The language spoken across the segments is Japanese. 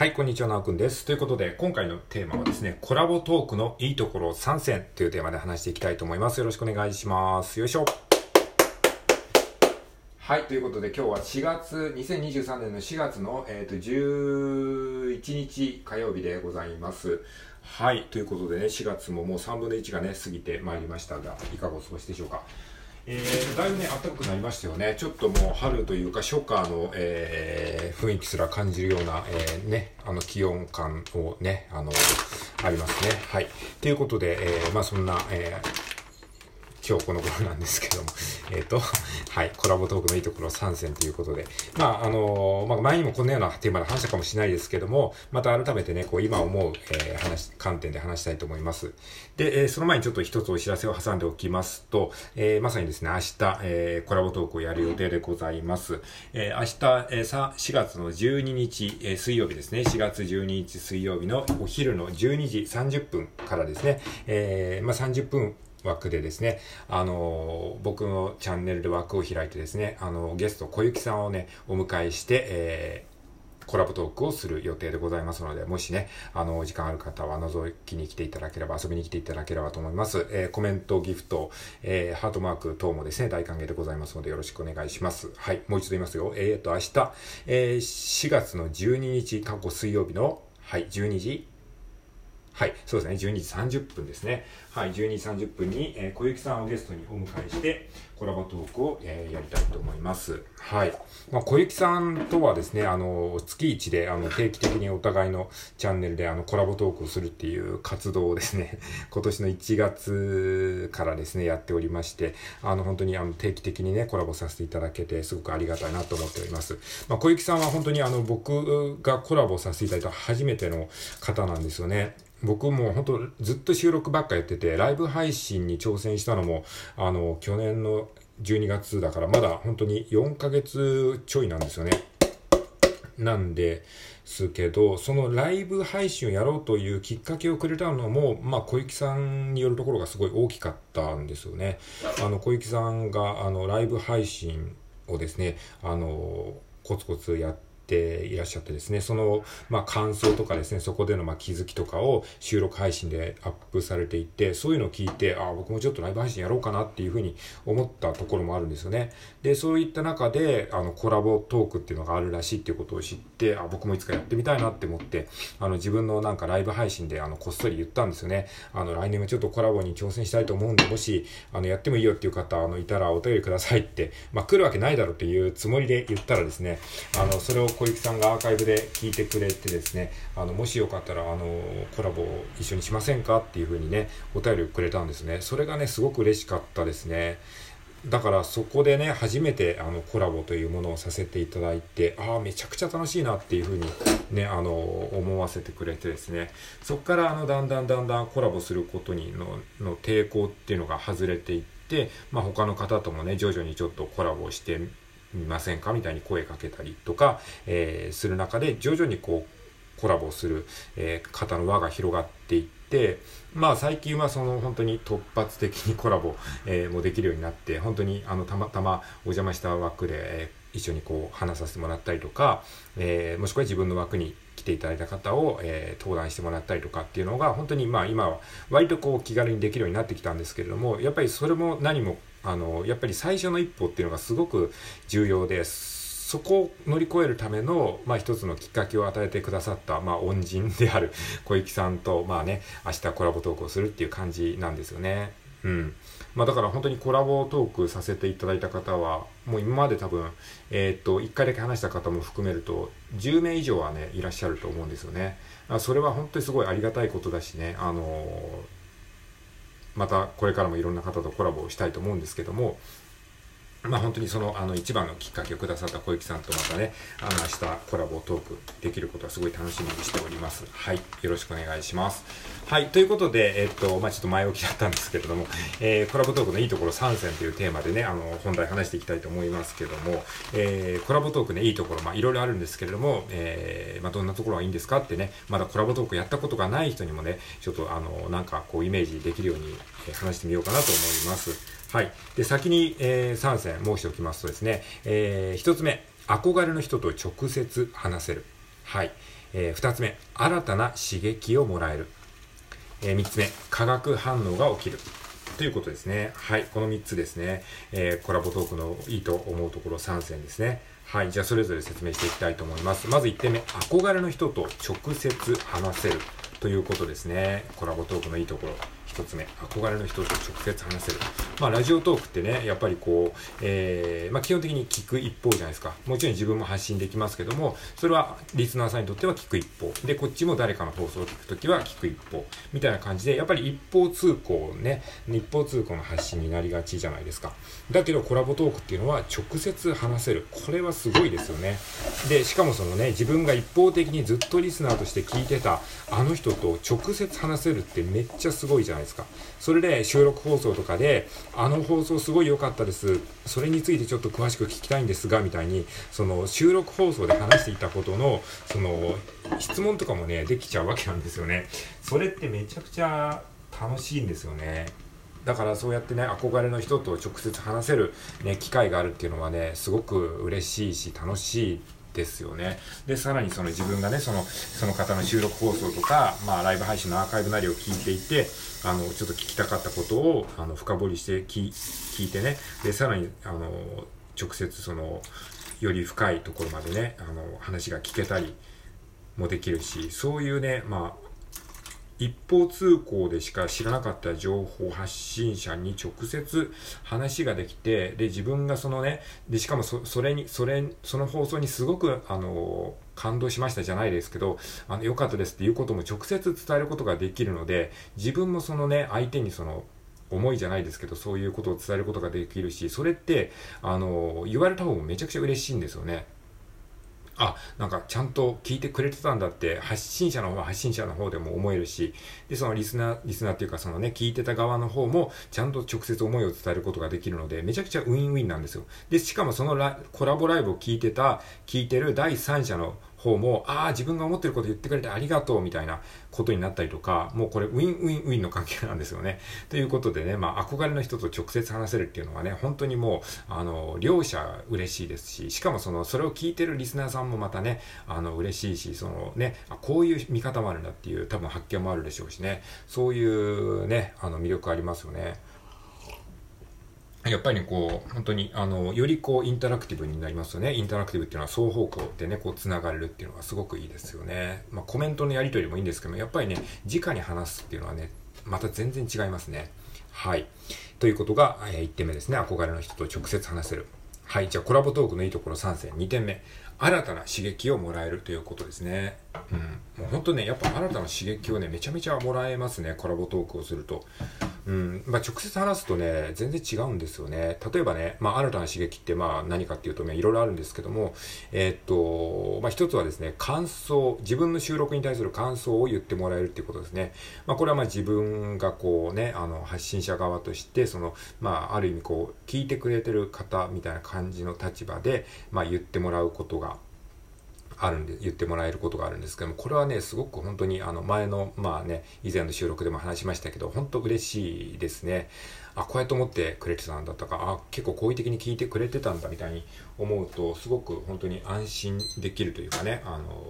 はい、こんにちは、なおくんです。ということで、今回のテーマはですね、コラボトークのいいところ3選というテーマで話していきたいと思います。よろしくお願いします。よいしょ。はい、ということで今日は4月、2023年の4月の、えー、と11日火曜日でございます。はい、ということでね、4月ももう3分の1がね、過ぎてまいりましたが、いかがお過ごしでしょうか？えー、だいぶね、暖かくなりましたよね。ちょっともう春というか初夏の、えー、雰囲気すら感じるような、えー、ね、あの気温感をね、あの、ありますね。はい。ということで、えー、まあそんな、えー、今日この頃なんですけども、えっ、と、はい、コラボトークのいいところ3選ということで、まあ、あのまあ、前にもこんなようなテーマで話したかもしれないですけども、また改めてね、こう、今思う、えー、話、観点で話したいと思います。で、え、その前にちょっと一つお知らせを挟んでおきますと、え、まさにですね、明日、え、コラボトークをやる予定でございます。え、明日、えー、さ4月の12日、え、水曜日ですね、4月12日水曜日のお昼の12時30分からですね、え、まあ、30分枠でですね、あの、僕のチャンネルで枠を開いてですね、あの、ゲスト小雪さんをね、お迎えして、えー、コラボトークをする予定でございますので、もしね、あの、時間ある方は覗きに来ていただければ、遊びに来ていただければと思います。えー、コメント、ギフト、えー、ハートマーク等もですね、大歓迎でございますので、よろしくお願いします。はい、もう一度言いますよ。えーと、明日、えー、4月の12日、過去水曜日の、はい、12時はい、そうですね、12時30分ですね。はい、12時30分に、えー、小雪さんをゲストにお迎えして、コラボトークを、えー、やりたいと思います。はい。まあ、小雪さんとはですね、あの、月一で、あの、定期的にお互いのチャンネルで、あの、コラボトークをするっていう活動をですね、今年の1月からですね、やっておりまして、あの、本当に、あの、定期的にね、コラボさせていただけて、すごくありがたいなと思っております。まあ、小雪さんは本当に、あの、僕がコラボさせていただいた初めての方なんですよね。僕も本当ずっと収録ばっかやってて、ライブ配信に挑戦したのも、あの、去年の12月だから、まだ本当に4ヶ月ちょいなんですよね。なんですけど、そのライブ配信をやろうというきっかけをくれたのも、まあ、小雪さんによるところがすごい大きかったんですよね。あの、小雪さんが、あの、ライブ配信をですね、あの、コツコツやって、ていらっしゃってですね、その、まあ、感想とかですね、そこでの、まあ、気づきとかを収録配信でアップされていて、そういうのを聞いて、ああ、僕もちょっとライブ配信やろうかなっていうふうに思ったところもあるんですよね。で、そういった中で、あの、コラボトークっていうのがあるらしいっていうことを知って、あ僕もいつかやってみたいなって思って、あの、自分のなんかライブ配信で、あの、こっそり言ったんですよね。あの、来年もちょっとコラボに挑戦したいと思うんで、もし、あの、やってもいいよっていう方、あの、いたらお便りくださいって、まあ、来るわけないだろうっていうつもりで言ったらですね、あの、それを小雪さんがアーカイブで聞いてくれてですね、あの、もしよかったら、あの、コラボ一緒にしませんかっていう風にね、お便りをくれたんですね。それがね、すごく嬉しかったですね。だからそこでね、初めてあのコラボというものをさせていただいて、ああ、めちゃくちゃ楽しいなっていうふうにね、あの、思わせてくれてですね、そこからあの、だんだんだんだんコラボすることにの、の抵抗っていうのが外れていって、まあ他の方ともね、徐々にちょっとコラボしてみませんか？みたいに声かけたりとか、えー、する中で徐々にこうコラボする、えー、方の輪が広がっていってまあ最近はその本当に突発的にコラボ、えー、もできるようになって本当にあのたまたまお邪魔した枠で、えー、一緒にこう話させてもらったりとか、えー、もしくは自分の枠に来ていただいた方を、えー、登壇してもらったりとかっていうのが本当にまあ今は割とこう気軽にできるようになってきたんですけれどもやっぱりそれも何もあのやっぱり最初の一歩っていうのがすごく重要です。そこを乗り越えるための、まあ、一つのきっかけを与えてくださった、まあ、恩人である 小雪さんと、まあね、明日コラボトークをするっていう感じなんですよね。うん。まあ、だから本当にコラボトークさせていただいた方は、もう今まで多分、えっ、ー、と、1回だけ話した方も含めると、10名以上はね、いらっしゃると思うんですよね。それは本当にすごいありがたいことだしね、あのー、またこれからもいろんな方とコラボをしたいと思うんですけども、まあ本当にその、あの、一番のきっかけをくださった小雪さんとまたね、あの、明日コラボトークできることはすごい楽しみにしております。はい。よろしくお願いします。はい。ということで、えっと、まあちょっと前置きだったんですけれども、えー、コラボトークのいいところ3選というテーマでね、あの、本題話していきたいと思いますけども、えー、コラボトークね、いいところ、まあいろいろあるんですけれども、えー、まあどんなところがいいんですかってね、まだコラボトークやったことがない人にもね、ちょっとあの、なんかこうイメージできるように、話してみようかなと思います。はい。で、先に、えー、3選申しておきますとですね、えー、1つ目、憧れの人と直接話せる。はい。えー、2つ目、新たな刺激をもらえる。えー、3つ目、化学反応が起きる。ということですね。はい。この3つですね。え、コラボトークのいいと思うところ3選ですね。はい。じゃあ、それぞれ説明していきたいと思います。まず1点目、憧れの人と直接話せるということですね。コラボトークのいいところ。1つ目、憧れの人と直接話せる。まあ、ラジオトークってね、やっぱりこう、えー、まあ、基本的に聞く一方じゃないですか。もちろん自分も発信できますけども、それはリスナーさんにとっては聞く一方。で、こっちも誰かの放送を聞くときは聞く一方。みたいな感じで、やっぱり一方通行ね、一方通行の発信になりがちじゃないですか。だけど、コラボトークっていうのは直接話せる。これはすごいですよね。で、しかもそのね、自分が一方的にずっとリスナーとして聞いてたあの人と直接話せるってめっちゃすごいじゃないないですか。それで収録放送とかで、あの放送すごい良かったです。それについてちょっと詳しく聞きたいんですが、みたいに、その収録放送で話していたことの、その質問とかもね、できちゃうわけなんですよね。それってめちゃくちゃ楽しいんですよね。だからそうやってね、憧れの人と直接話せる、ね、機会があるっていうのはね、すごく嬉しいし、楽しいですよね。で、さらにその自分がね、その、その方の収録放送とか、まあ、ライブ配信のアーカイブなりを聞いていて、あの、ちょっと聞きたかったことを、あの、深掘りして聞聞いてね、で、さらに、あの、直接その、より深いところまでね、あの、話が聞けたりもできるし、そういうね、まあ、一方通行でしか知らなかった情報発信者に直接話ができて、で、自分がそのね、で、しかもそそれに、それ、その放送にすごく、あの、感動しましたじゃないですけど、あの、良かったですっていうことも直接伝えることができるので、自分もそのね、相手にその、思いじゃないですけど、そういうことを伝えることができるし、それって、あの、言われた方もめちゃくちゃ嬉しいんですよね。あ、なんかちゃんと聞いてくれてたんだって発信者の方は発信者の方でも思えるし、で、そのリスナー、リスナーっていうかそのね、聞いてた側の方もちゃんと直接思いを伝えることができるので、めちゃくちゃウィンウィンなんですよ。で、しかもそのコラボライブを聞いてた、聞いてる第三者の方も、ああ、自分が思ってること言ってくれてありがとうみたいなことになったりとか、もうこれウィンウィンウィンの関係なんですよね。ということでね、まあ憧れの人と直接話せるっていうのはね、本当にもう、あの、両者嬉しいですし、しかもその、それを聞いてるリスナーさんもまたね、あの、嬉しいし、そのね、こういう見方もあるんだっていう多分発見もあるでしょうしね、そういうね、あの、魅力ありますよね。やっぱりこう、本当に、あの、よりこう、インタラクティブになりますよね。インタラクティブっていうのは双方向でね、こう、繋がれるっていうのはすごくいいですよね。まあ、コメントのやり取りもいいんですけども、やっぱりね、直に話すっていうのはね、また全然違いますね。はい。ということが、えー、1点目ですね。憧れの人と直接話せる。はい。じゃあ、コラボトークのいいところ3選。2点目。新たな刺激をもらえるということですね。うん。もう本当ね、やっぱ新たな刺激をね、めちゃめちゃもらえますね。コラボトークをすると。うん。まあ、直接話すとね、全然違うんですよね。例えばね、まあ、新たな刺激ってまあ何かっていうとね、いろいろあるんですけども、えー、っと、まあ、一つはですね、感想、自分の収録に対する感想を言ってもらえるっていうことですね。まあ、これはまあ自分がこうね、あの、発信者側として、その、まあ、ある意味こう、聞いてくれてる方みたいな感じの立場で、まあ、言ってもらうことが、あるんで、言ってもらえることがあるんですけども、これはね、すごく本当にあの前の、まあね、以前の収録でも話しましたけど、本当嬉しいですね。あ、こうやって思ってくれてたんだとか、あ、結構好意的に聞いてくれてたんだみたいに思うと、すごく本当に安心できるというかね、あの、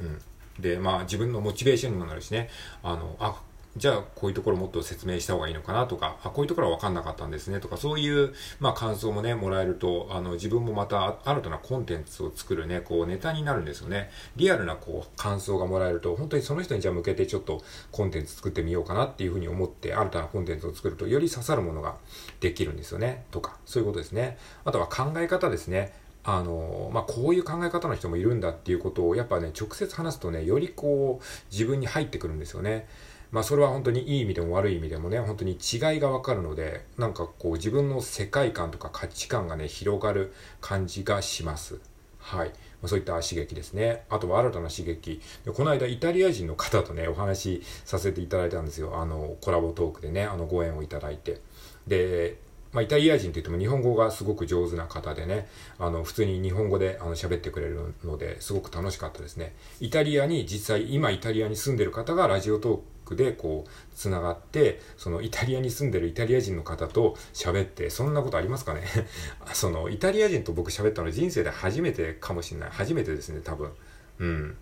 うん。で、まあ自分のモチベーションにもなるしね、あの、あ、じゃあこういうところもっと説明した方がいいのかなとか、あ、こういうところは分かんなかったんですねとか、そういう、まあ感想もね、もらえると、あの、自分もまた新たなコンテンツを作るね、こうネタになるんですよね。リアルなこう感想がもらえると、本当にその人にじゃあ向けてちょっとコンテンツ作ってみようかなっていうふうに思って、新たなコンテンツを作ると、より刺さるものができるんですよね。とか、そういうことですね。あとは考え方ですね。あの、まあ、こういう考え方の人もいるんだっていうことを、やっぱね、直接話すとね、よりこう、自分に入ってくるんですよね。まあそれは本当にいい意味でも悪い意味でもね、本当に違いがわかるので、なんかこう自分の世界観とか価値観がね、広がる感じがします。はい。まあ、そういった刺激ですね。あとは新たな刺激。でこの間、イタリア人の方とね、お話しさせていただいたんですよ。あの、コラボトークでね、あの、ご縁をいただいて。で、まあ、イタリア人って言っても日本語がすごく上手な方でね、あの、普通に日本語であの喋ってくれるので、すごく楽しかったですね。イタリアに実際、今イタリアに住んでる方がラジオトークでこう、つながって、そのイタリアに住んでるイタリア人の方と喋って、そんなことありますかね？その、イタリア人と僕喋ったの人生で初めてかもしれない。初めてですね、多分。うん。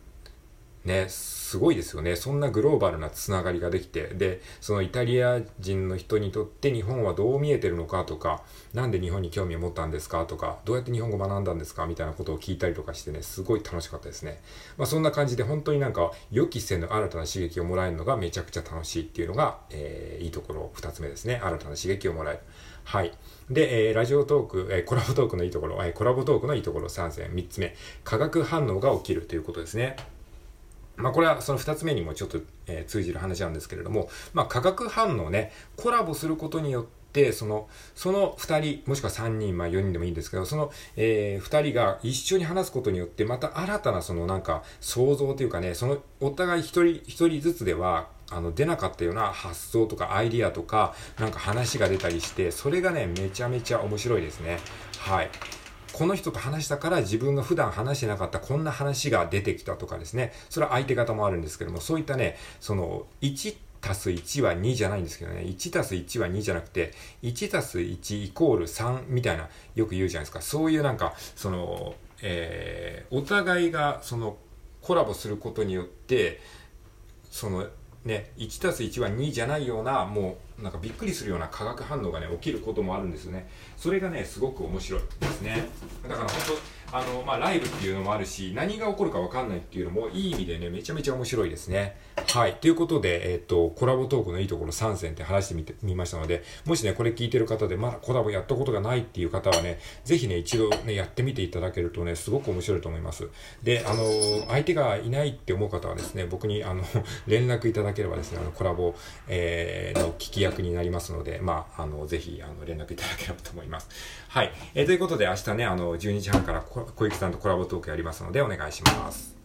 ね、すごいですよね。そんなグローバルなつながりができて、で、そのイタリア人の人にとって日本はどう見えてるのかとか、なんで日本に興味を持ったんですか？とか、どうやって日本語学んだんですか？みたいなことを聞いたりとかしてね、すごい楽しかったですね。まあそんな感じで本当になんか予期せぬ新たな刺激をもらえるのがめちゃくちゃ楽しいっていうのが、えー、いいところ2つ目ですね。新たな刺激をもらえる。はい。で、えー、ラジオトーク、えー、コラボトークのいいところ、えー、コラボトークのいいところ3選、3つ目、化学反応が起きるということですね。まあこれはその2つ目にもちょっと、え、通じる話なんですけれども、まあ化学反応ね、コラボすることによって、その、その2人、もしくは3人、まあ4人でもいいんですけど、その、えー、2人が一緒に話すことによって、また新たなそのなんか想像というかね、そのお互い一人一人ずつでは、あの出なかったような発想とかアイディアとか、なんか話が出たりして、それがね、めちゃめちゃ面白いですね。はい。この人と話したから自分が普段話してなかったこんな話が出てきたとかですね。それは相手方もあるんですけども、そういったね、その、1足す1は2じゃないんですけどね、1足す1は2じゃなくて、1足す1イコール3みたいな、よく言うじゃないですか。そういうなんか、その、えー、お互いが、その、コラボすることによって、その、ね、1たす1は2じゃないような、もう、なんかびっくりするような化学反応がね、起きることもあるんですよね。それがね、すごく面白いですね。だから本当、あの、まあ、ライブっていうのもあるし、何が起こるかわかんないっていうのも、いい意味でね、めちゃめちゃ面白いですね。はい。ということで、えっ、と、コラボトークのいいところ3選って話してみて、みましたので、もしね、これ聞いてる方で、まだコラボやったことがないっていう方はね、ぜひね、一度ね、やってみていただけるとね、すごく面白いと思います。で、あの、相手がいないって思う方はですね、僕に、あの、連絡いただければですね、あの、コラボ、えー、の聞き役になりますので、まあ、あの、ぜひ、あの、連絡いただければと思います。はい。えー、ということで、明日ね、あの、12時半から小池さんとコラボトークやりますので、お願いします。